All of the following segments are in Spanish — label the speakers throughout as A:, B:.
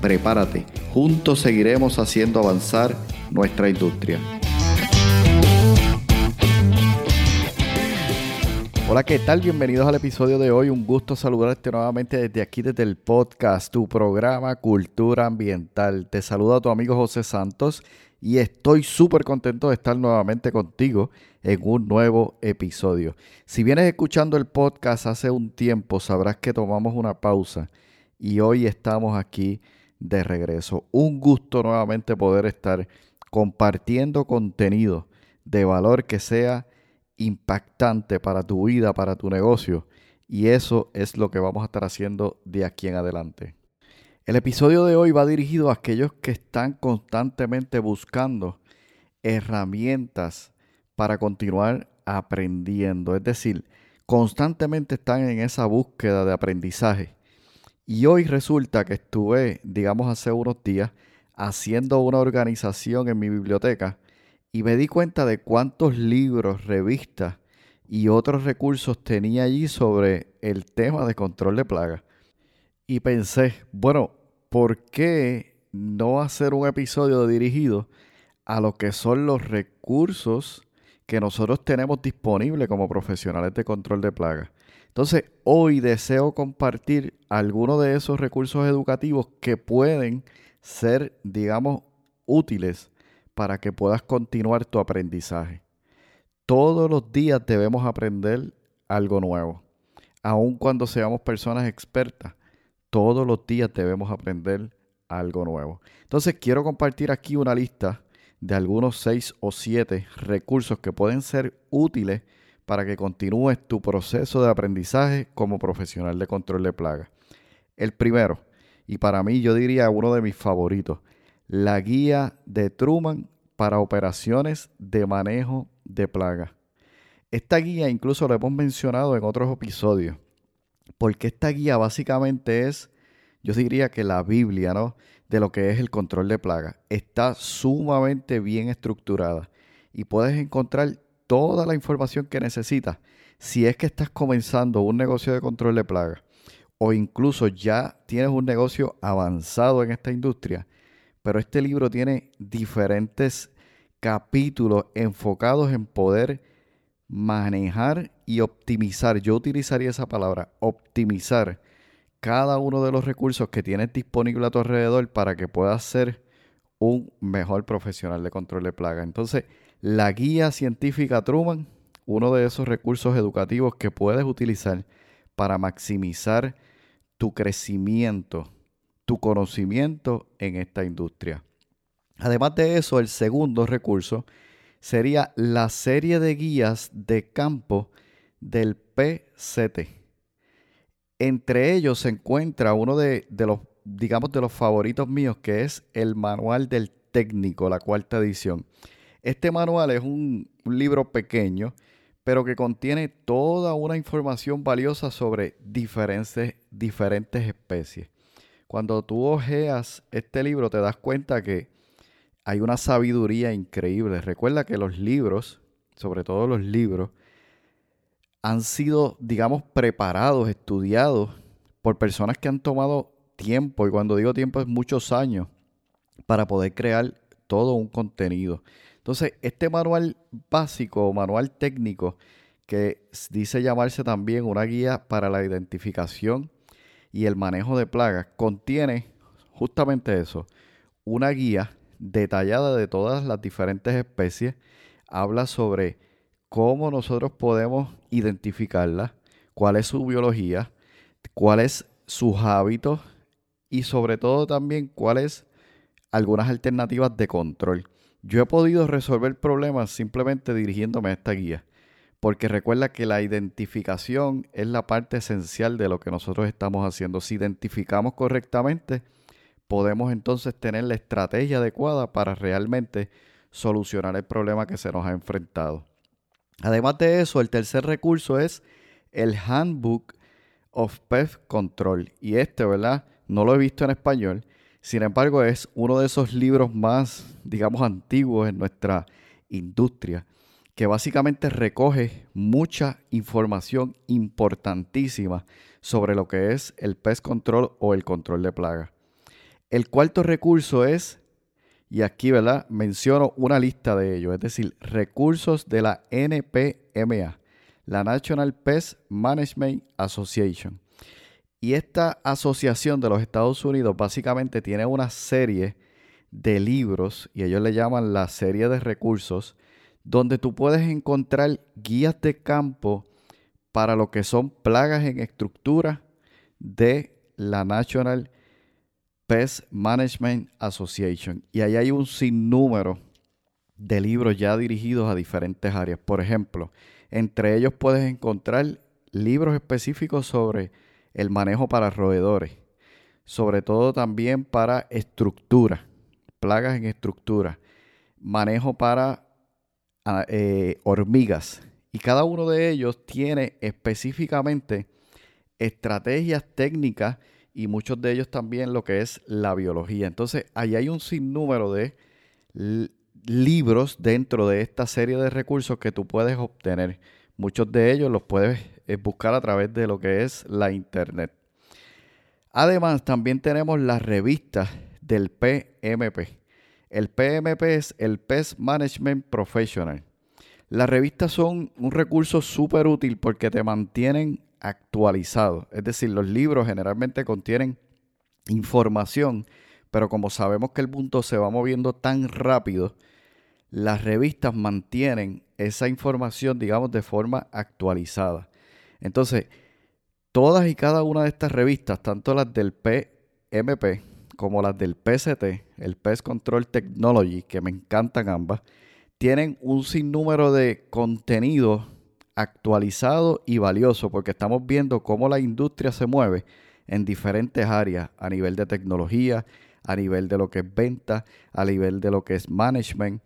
A: Prepárate, juntos seguiremos haciendo avanzar nuestra industria. Hola, ¿qué tal? Bienvenidos al episodio de hoy. Un gusto saludarte nuevamente desde aquí, desde el podcast, tu programa Cultura Ambiental. Te saluda tu amigo José Santos y estoy súper contento de estar nuevamente contigo en un nuevo episodio. Si vienes escuchando el podcast hace un tiempo, sabrás que tomamos una pausa y hoy estamos aquí de regreso. Un gusto nuevamente poder estar compartiendo contenido de valor que sea impactante para tu vida, para tu negocio. Y eso es lo que vamos a estar haciendo de aquí en adelante. El episodio de hoy va dirigido a aquellos que están constantemente buscando herramientas para continuar aprendiendo. Es decir, constantemente están en esa búsqueda de aprendizaje. Y hoy resulta que estuve, digamos, hace unos días haciendo una organización en mi biblioteca y me di cuenta de cuántos libros, revistas y otros recursos tenía allí sobre el tema de control de plagas. Y pensé, bueno, ¿por qué no hacer un episodio dirigido a lo que son los recursos que nosotros tenemos disponibles como profesionales de control de plagas? Entonces, hoy deseo compartir algunos de esos recursos educativos que pueden ser, digamos, útiles para que puedas continuar tu aprendizaje. Todos los días debemos aprender algo nuevo. Aun cuando seamos personas expertas, todos los días debemos aprender algo nuevo. Entonces quiero compartir aquí una lista de algunos seis o siete recursos que pueden ser útiles para que continúes tu proceso de aprendizaje como profesional de control de plagas. El primero, y para mí yo diría uno de mis favoritos, la guía de Truman para operaciones de manejo de plagas. Esta guía incluso la hemos mencionado en otros episodios, porque esta guía básicamente es, yo diría que la Biblia, ¿no? De lo que es el control de plagas. Está sumamente bien estructurada y puedes encontrar toda la información que necesitas si es que estás comenzando un negocio de control de plagas o incluso ya tienes un negocio avanzado en esta industria pero este libro tiene diferentes capítulos enfocados en poder manejar y optimizar. Yo utilizaría esa palabra, optimizar cada uno de los recursos que tienes disponible a tu alrededor para que puedas ser un mejor profesional de control de plagas. Entonces, la guía científica Truman, uno de esos recursos educativos que puedes utilizar para maximizar tu crecimiento tu conocimiento en esta industria. Además de eso, el segundo recurso sería la serie de guías de campo del PCT. Entre ellos se encuentra uno de, los, digamos, de los favoritos míos, que es el Manual del Técnico, la cuarta edición. Este manual es un, libro pequeño, pero que contiene toda una información valiosa sobre diferentes, diferentes especies. Cuando tú ojeas este libro te das cuenta que hay una sabiduría increíble. Recuerda que los libros, sobre todo los libros, han sido, digamos, preparados, estudiados por personas que han tomado tiempo, y cuando digo tiempo es muchos años, para poder crear todo un contenido. Entonces, este manual básico, manual técnico, que dice llamarse también una guía para la identificación y el manejo de plagas contiene justamente eso, una guía detallada de todas las diferentes especies, habla sobre cómo nosotros podemos identificarlas, cuál es su biología, cuáles sus hábitos y sobre todo también cuáles algunas alternativas de control. Yo he podido resolver problemas simplemente dirigiéndome a esta guía porque recuerda que la identificación es la parte esencial de lo que nosotros estamos haciendo. Si identificamos correctamente, podemos entonces tener la estrategia adecuada para realmente solucionar el problema que se nos ha enfrentado. Además de eso, el tercer recurso es el Handbook of Pest Control. Y este, ¿verdad? No lo he visto en español. Sin embargo, es uno de esos libros más, digamos, antiguos en nuestra industria, que básicamente recoge mucha información importantísima sobre lo que es el pest control o el control de plagas. El cuarto recurso es, y aquí, ¿verdad? Menciono una lista de ellos, es decir, recursos de la NPMA, la National Pest Management Association. Y esta asociación de los Estados Unidos básicamente tiene una serie de libros, y ellos le llaman la serie de recursos, donde tú puedes encontrar guías de campo para lo que son plagas en estructura de la National Pest Management Association. Y ahí hay un sinnúmero de libros ya dirigidos a diferentes áreas. Por ejemplo, entre ellos puedes encontrar libros específicos sobre el manejo para roedores, sobre todo también para estructura, plagas en estructura, manejo para ah, eh, hormigas. Y cada uno de ellos tiene específicamente estrategias técnicas y muchos de ellos también lo que es la biología. Entonces, ahí hay un sinnúmero de libros dentro de esta serie de recursos que tú puedes obtener. Muchos de ellos los puedes es buscar a través de lo que es la internet. Además, también tenemos las revistas del PMP. El PMP es el Pest Management Professional. Las revistas son un recurso súper útil porque te mantienen actualizado. Es decir, los libros generalmente contienen información, pero como sabemos que el mundo se va moviendo tan rápido, las revistas mantienen esa información, digamos, de forma actualizada. Entonces, todas y cada una de estas revistas, tanto las del PMP como las del PCT, el Pest Control Technology, que me encantan ambas, tienen un sinnúmero de contenido actualizado y valioso, porque estamos viendo cómo la industria se mueve en diferentes áreas, a nivel de tecnología, a nivel de lo que es venta, a nivel de lo que es management,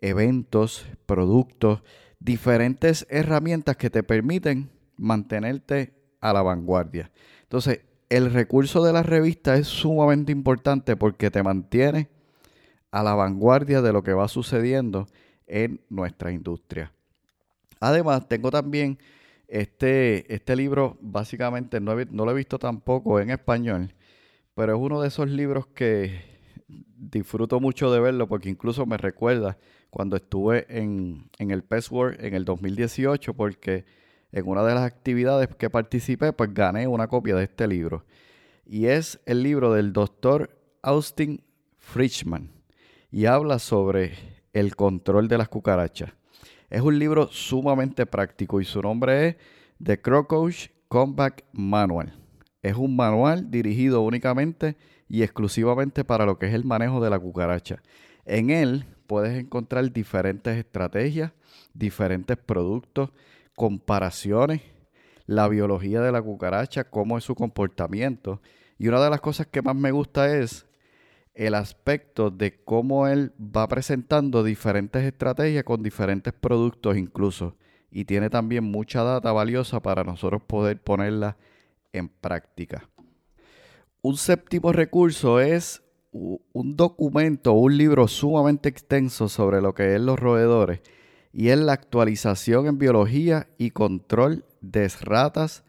A: eventos, productos, diferentes herramientas que te permiten mantenerte a la vanguardia. Entonces, el recurso de la revista es sumamente importante porque te mantiene a la vanguardia de lo que va sucediendo en nuestra industria. Además, tengo también este, este libro, básicamente no, no lo he visto tampoco en español, pero es uno de esos libros que disfruto mucho de verlo porque incluso me recuerda cuando estuve en, en el PES World en el 2018 porque en una de las actividades que participé, pues gané una copia de este libro. Y es el libro del doctor Austin Frischman. Y habla sobre el control de las cucarachas. Es un libro sumamente práctico y su nombre es The Crocodile Comeback Manual. Es un manual dirigido únicamente y exclusivamente para lo que es el manejo de la cucaracha. En él puedes encontrar diferentes estrategias, diferentes productos, comparaciones, la biología de la cucaracha, cómo es su comportamiento. Y una de las cosas que más me gusta es el aspecto de cómo él va presentando diferentes estrategias con diferentes productos incluso. Y tiene también mucha data valiosa para nosotros poder ponerla en práctica. Un séptimo recurso es un documento, un libro sumamente extenso sobre lo que es los roedores y es la actualización en biología y control de ratas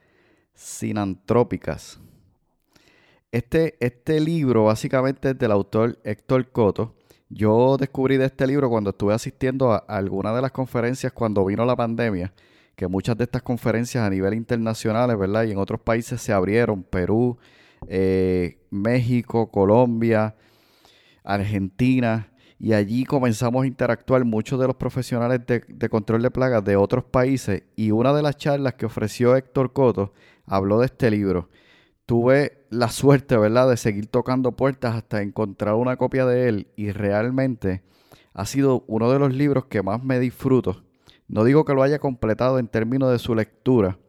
A: sinantrópicas. Este, este libro básicamente es del autor Héctor Coto. Yo descubrí de este libro cuando estuve asistiendo a, alguna de las conferencias cuando vino la pandemia, que muchas de estas conferencias a nivel internacional, ¿verdad? Y en otros países se abrieron, Perú, eh, México, Colombia, Argentina, y allí comenzamos a interactuar muchos de los profesionales de, control de plagas de otros países y una de las charlas que ofreció Héctor Coto habló de este libro. Tuve la suerte, ¿verdad?, de seguir tocando puertas hasta encontrar una copia de él y realmente ha sido uno de los libros que más me disfruto. No digo que lo haya completado en términos de su lectura,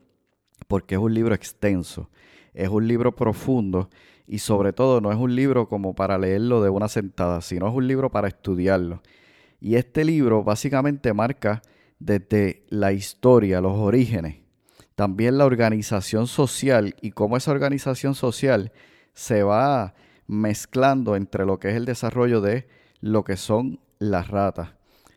A: porque es un libro extenso, es un libro profundo y sobre todo no es un libro como para leerlo de una sentada, sino es un libro para estudiarlo. Y este libro básicamente marca desde la historia, los orígenes, también la organización social y cómo esa organización social se va mezclando entre lo que es el desarrollo de lo que son las ratas,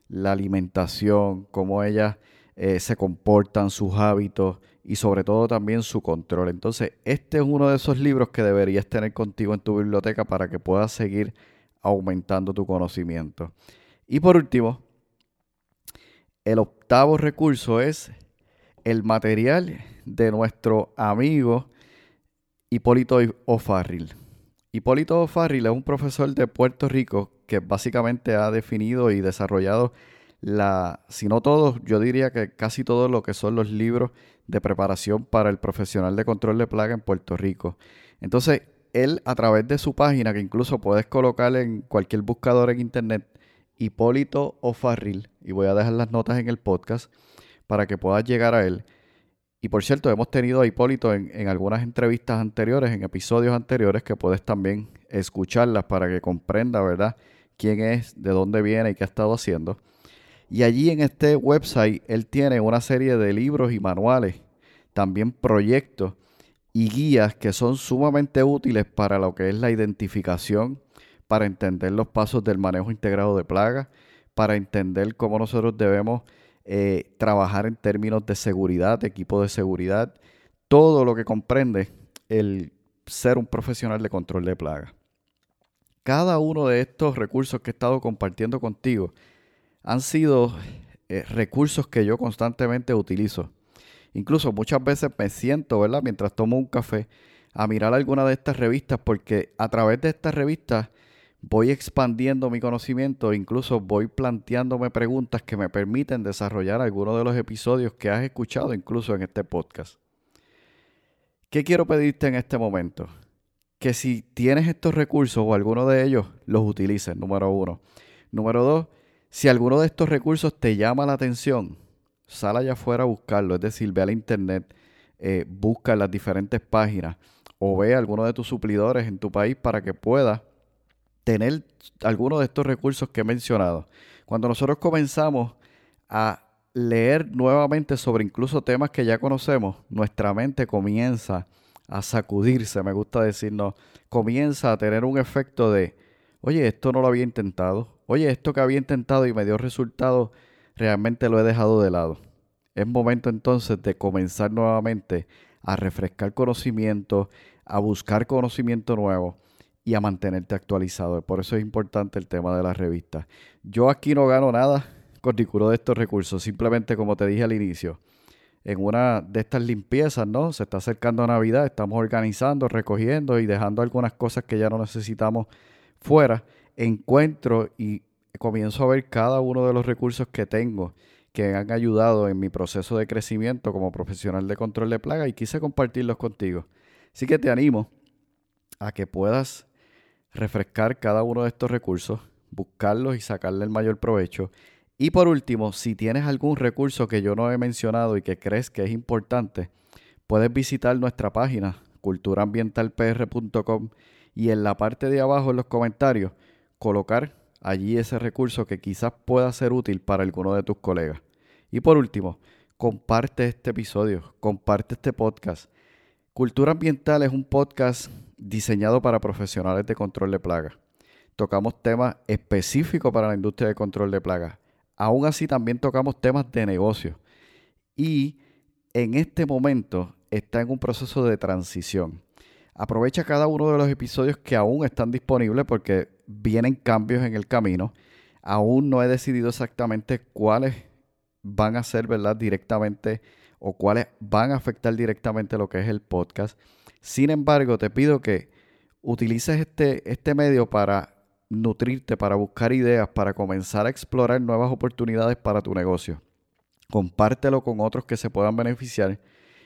A: la alimentación, cómo ellas eh, se comportan, sus hábitos y sobre todo también su control. Entonces, este es uno de esos libros que deberías tener contigo en tu biblioteca para que puedas seguir aumentando tu conocimiento. Y por último, el octavo recurso es el material de nuestro amigo Hipólito O'Farrill. Hipólito O'Farrill es un profesor de Puerto Rico que básicamente ha definido y desarrollado la, si no todos, yo diría que casi todo lo que son los libros de preparación para el profesional de control de plaga en Puerto Rico. Entonces, él a través de su página, que incluso puedes colocar en cualquier buscador en internet, Hipólito O'Farrill, y voy a dejar las notas en el podcast para que puedas llegar a él. Y por cierto, hemos tenido a Hipólito en, algunas entrevistas anteriores, en episodios anteriores, que puedes también escucharlas para que comprenda, ¿verdad?, quién es, de dónde viene y qué ha estado haciendo. Y allí en este website él tiene una serie de libros y manuales, también proyectos y guías que son sumamente útiles para lo que es la identificación, para entender los pasos del manejo integrado de plagas, para entender cómo nosotros debemos eh, trabajar en términos de seguridad, equipo de seguridad, todo lo que comprende el ser un profesional de control de plagas. Cada uno de estos recursos que he estado compartiendo contigo han sido eh, recursos que yo constantemente utilizo. Incluso muchas veces me siento, ¿verdad? Mientras tomo un café, a mirar alguna de estas revistas porque a través de estas revistas voy expandiendo mi conocimiento, incluso voy planteándome preguntas que me permiten desarrollar algunos de los episodios que has escuchado incluso en este podcast. ¿Qué quiero pedirte en este momento? Que si tienes estos recursos o alguno de ellos, los utilices, número uno. Número dos, si alguno de estos recursos te llama la atención, sal allá afuera a buscarlo, es decir, ve a la internet, eh, busca las diferentes páginas o ve a alguno de tus suplidores en tu país para que puedas tener alguno de estos recursos que he mencionado. Cuando nosotros comenzamos a leer nuevamente sobre incluso temas que ya conocemos, nuestra mente comienza a sacudirse, me gusta decirnos, comienza a tener un efecto de, oye, esto no lo había intentado, oye, esto que había intentado y me dio resultado, realmente lo he dejado de lado. Es momento entonces de comenzar nuevamente a refrescar conocimiento, a buscar conocimiento nuevo y a mantenerte actualizado. Por eso es importante el tema de las revistas. Yo aquí no gano nada con ninguno de estos recursos, simplemente como te dije al inicio, en una de estas limpiezas, ¿no? Se está acercando Navidad, estamos organizando, recogiendo y dejando algunas cosas que ya no necesitamos fuera. Encuentro y comienzo a ver cada uno de los recursos que tengo que han ayudado en mi proceso de crecimiento como profesional de control de plaga y quise compartirlos contigo. Así que te animo a que puedas refrescar cada uno de estos recursos, buscarlos y sacarle el mayor provecho. Y por último, si tienes algún recurso que yo no he mencionado y que crees que es importante, puedes visitar nuestra página culturaambientalpr.com y en la parte de abajo en los comentarios colocar allí ese recurso que quizás pueda ser útil para alguno de tus colegas. Y por último, comparte este episodio, comparte este podcast. Cultura Ambiental es un podcast diseñado para profesionales de control de plagas. Tocamos temas específicos para la industria de control de plagas. Aún así también tocamos temas de negocio. Y en este momento está en un proceso de transición. Aprovecha cada uno de los episodios que aún están disponibles porque vienen cambios en el camino. Aún no he decidido exactamente cuáles van a ser, ¿verdad? Directamente o cuáles van a afectar directamente lo que es el podcast. Sin embargo, te pido que utilices este, este medio para nutrirte, para buscar ideas, para comenzar a explorar nuevas oportunidades para tu negocio. Compártelo con otros que se puedan beneficiar.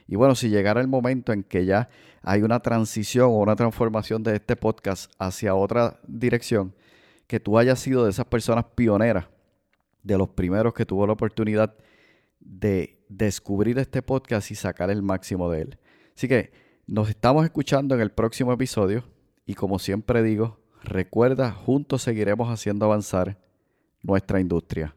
A: Y bueno, si llegara el momento en que ya hay una transición o una transformación de este podcast hacia otra dirección, que tú hayas sido de esas personas pioneras, de los primeros que tuvo la oportunidad de descubrir este podcast y sacar el máximo de él. Así que nos estamos escuchando en el próximo episodio y como siempre digo, recuerda, juntos seguiremos haciendo avanzar nuestra industria.